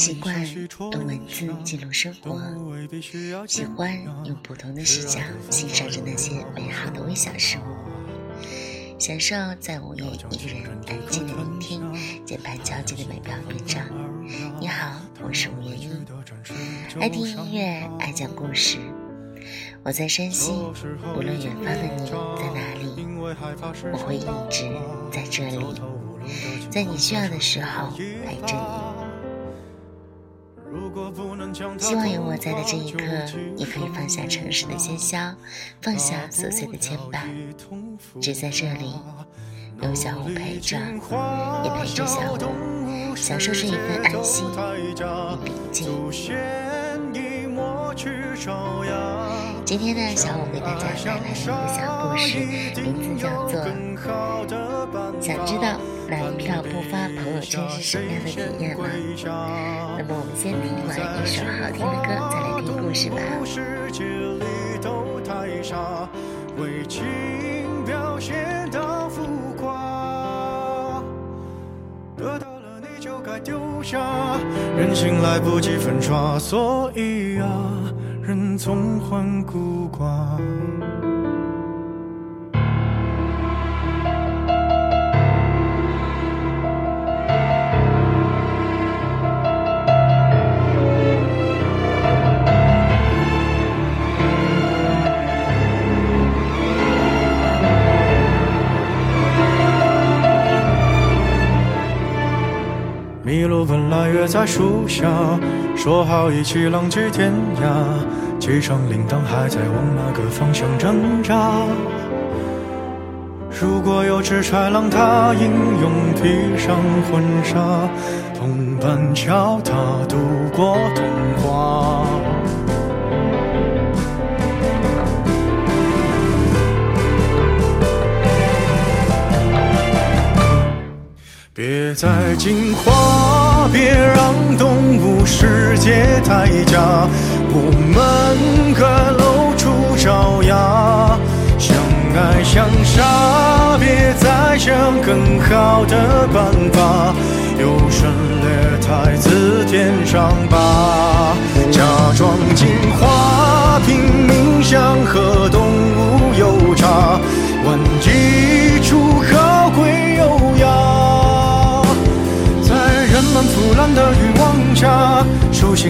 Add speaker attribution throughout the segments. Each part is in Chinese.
Speaker 1: 习惯用文字记录生活，喜欢用不同的视角欣赏着那些美好的微小事物，享受在午夜一个人安静的聆听键盘交接的美妙乐章。你好，我是吴元一，爱听音乐，爱讲故事。我在山西，无论远方的你在哪里，我会一直在这里，在你需要的时候陪着你。希望有我在的这一刻，你可以放下城市的喧嚣，放下琐碎的牵绊，只在这里有小五陪着，也陪着小五，享受这一份安心与平静。今天呢，小五给大家带来了一个小故事，名字叫做《想知道男票不发朋友圈是什么样的体验吗》。那么我们先听完一首好听的歌，再来听故事吧。得到了你就该丢下，人心来不及粉刷，所以啊。人总患孤寡。在树下，说好一起浪迹天涯。机场铃铛还在往哪个方向挣扎？如果有只豺狼，它英勇披上婚纱，同伴教它度过童话。别再惊慌，别让动物世界太假。我们各露出爪牙，相爱相杀，别再想更好的办法，优胜劣汰，自舔伤疤，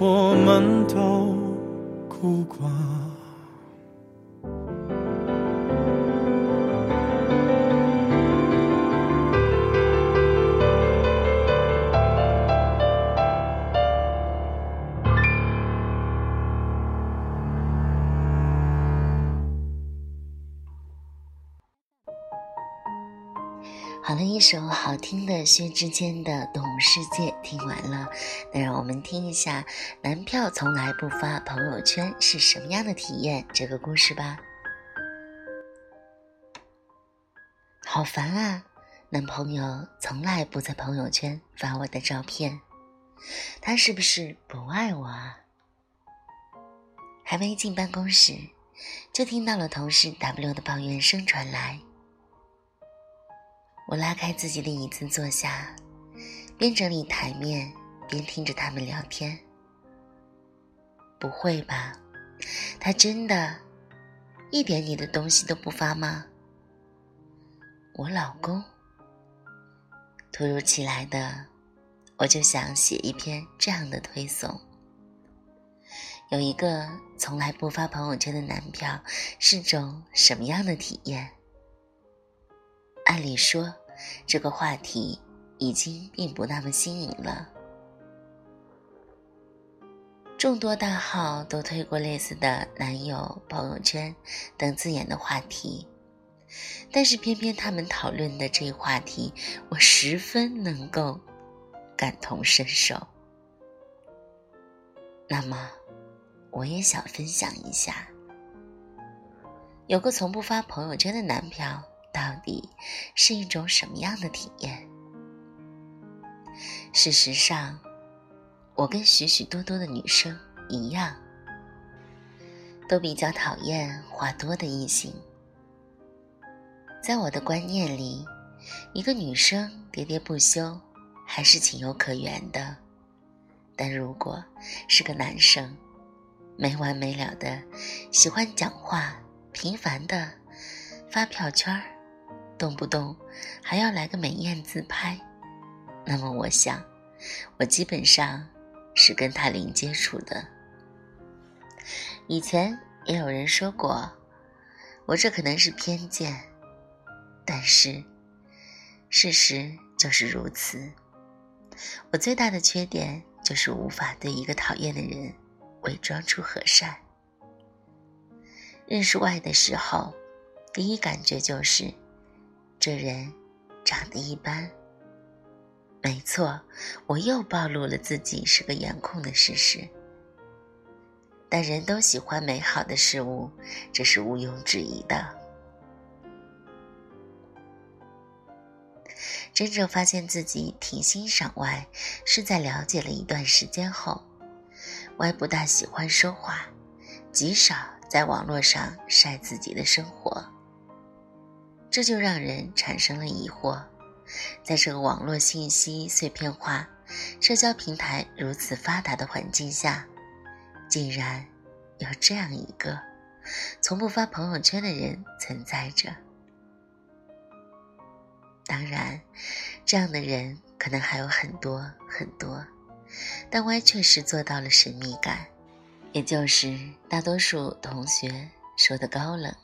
Speaker 1: 我们都孤寡。了一首好听的薛之谦的《动物世界》，听完了，那让我们听一下男票从来不发朋友圈是什么样的体验这个故事吧。好烦啊！男朋友从来不在朋友圈发我的照片，他是不是不爱我啊？还没进办公室，就听到了同事 W 的抱怨声传来。我拉开自己的椅子坐下，边整理台面边听着他们聊天。不会吧，他真的，一点你的东西都不发吗？我老公，突如其来的，我就想写一篇这样的推送：有一个从来不发朋友圈的男票，是种什么样的体验？按理说，这个话题已经并不那么新颖了。众多大号都推过类似的“男友”“朋友圈”等字眼的话题，但是偏偏他们讨论的这一话题，我十分能够感同身受。
Speaker 2: 那么，我也想分享一下，有个从不发朋友圈的男票，到底是一种什么样的体验？事实上，我跟许许多多的女生一样，都比较讨厌话多的异性。在我的观念里，一个女生喋喋不休还是情有可原的，但如果是个男生，没完没了的喜欢讲话，频繁的发票圈儿，动不动还要来个美艳自拍，那么我想，我基本上是跟他零接触的。以前也有人说过，我这可能是偏见。但是，事实就是如此。我最大的缺点就是无法对一个讨厌的人伪装出和善。认识外的时候，第一感觉就是这人长得一般。没错，我又暴露了自己是个颜控的事实。但人都喜欢美好的事物，这是毋庸置疑的。真正发现自己挺欣赏外，是在了解了一段时间后。外不大喜欢说话，极少在网络上晒自己的生活。这就让人产生了疑惑：在这个网络信息碎片化、社交平台如此发达的环境下，竟然有这样一个从不发朋友圈的人存在着。当然，这样的人可能还有很多很多，但 Y 确实做到了神秘感，也就是大多数同学说的高冷。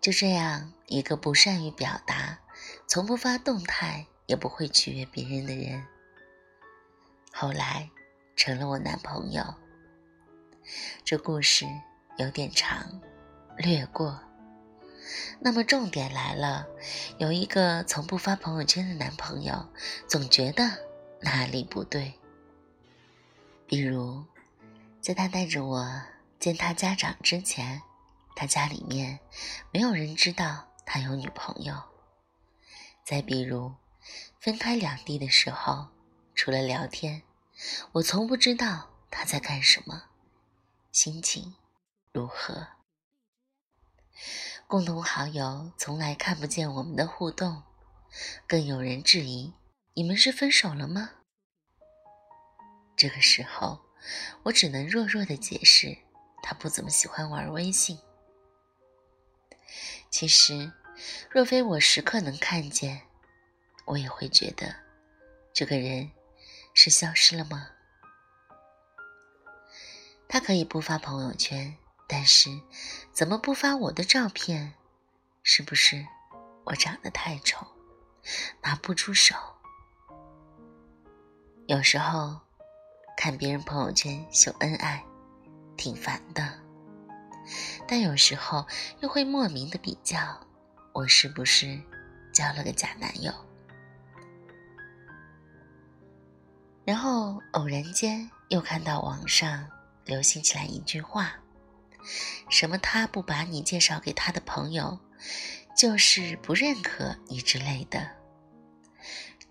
Speaker 2: 就这样一个不善于表达、从不发动态、也不会取悦别人的人，后来成了我男朋友。这故事有点长，略过。那么重点来了，有一个从不发朋友圈的男朋友，总觉得哪里不对。比如，在他带着我见他家长之前，他家里面没有人知道他有女朋友。再比如，分开两地的时候，除了聊天，我从不知道他在干什么，心情如何。共同好友从来看不见我们的互动，更有人质疑：“你们是分手了吗？”这个时候，我只能弱弱的解释，他不怎么喜欢玩微信。其实，若非我时刻能看见，我也会觉得，这个人是消失了吗？他可以不发朋友圈。但是，怎么不发我的照片？是不是我长得太丑，拿不出手？有时候看别人朋友圈秀恩爱，挺烦的。但有时候又会莫名的比较，我是不是交了个假男友？然后偶然间又看到网上流行起来一句话。什么？他不把你介绍给他的朋友，就是不认可你之类的。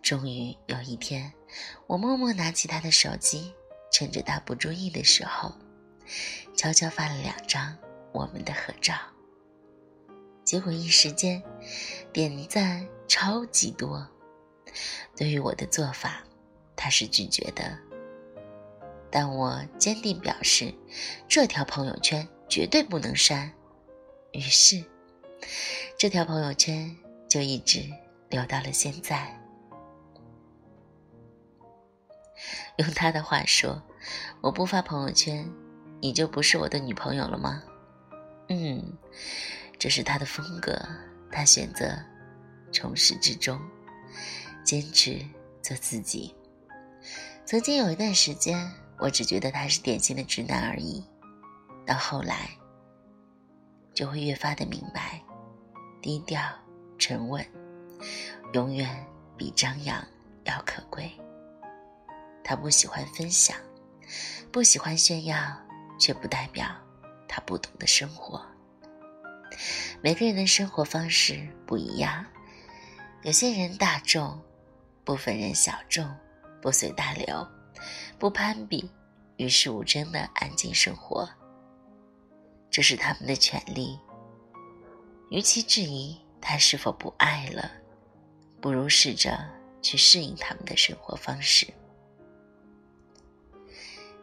Speaker 2: 终于有一天，我默默拿起他的手机，趁着他不注意的时候，悄悄发了两张我们的合照。结果一时间点赞超级多。对于我的做法，他是拒绝的，但我坚定表示，这条朋友圈。绝对不能删。于是，这条朋友圈就一直留到了现在。用他的话说：“我不发朋友圈，你就不是我的女朋友了吗？”嗯，这是他的风格。他选择从始至终坚持做自己。曾经有一段时间，我只觉得他是典型的直男而已。到后来，就会越发的明白，低调沉稳，永远比张扬要可贵。他不喜欢分享，不喜欢炫耀，却不代表他不懂的生活。每个人的生活方式不一样，有些人大众，部分人小众，不随大流，不攀比，与世无争的安静生活。这是他们的权利。与其质疑他是否不爱了，不如试着去适应他们的生活方式。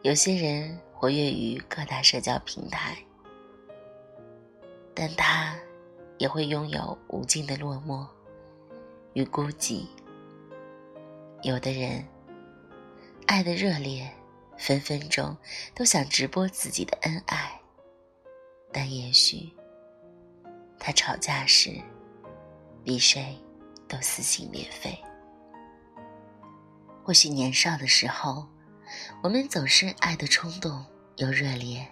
Speaker 2: 有些人活跃于各大社交平台，但他也会拥有无尽的落寞与孤寂。有的人爱的热烈，分分钟都想直播自己的恩爱，但也许他吵架时比谁都撕心裂肺。或许年少的时候。我们总是爱的冲动又热烈，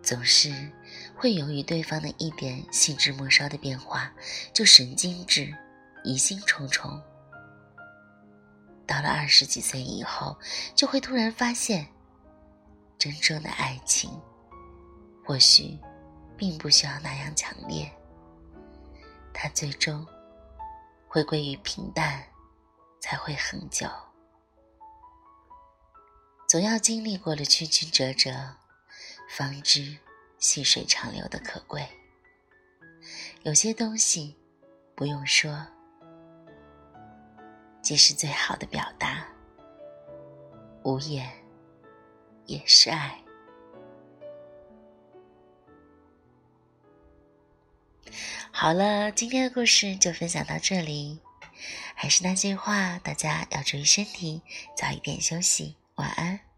Speaker 2: 总是会由于对方的一点细枝末梢的变化就神经质、疑心重重。到了二十几岁以后，就会突然发现，真正的爱情或许并不需要那样强烈，它最终会归于平淡，才会恒久。总要经历过了曲曲折折，方知细水长流的可贵。有些东西不用说，即是最好的表达。无言也是爱。好了，今天的故事就分享到这里。还是那句话，大家要注意身体，早一点休息。晚安。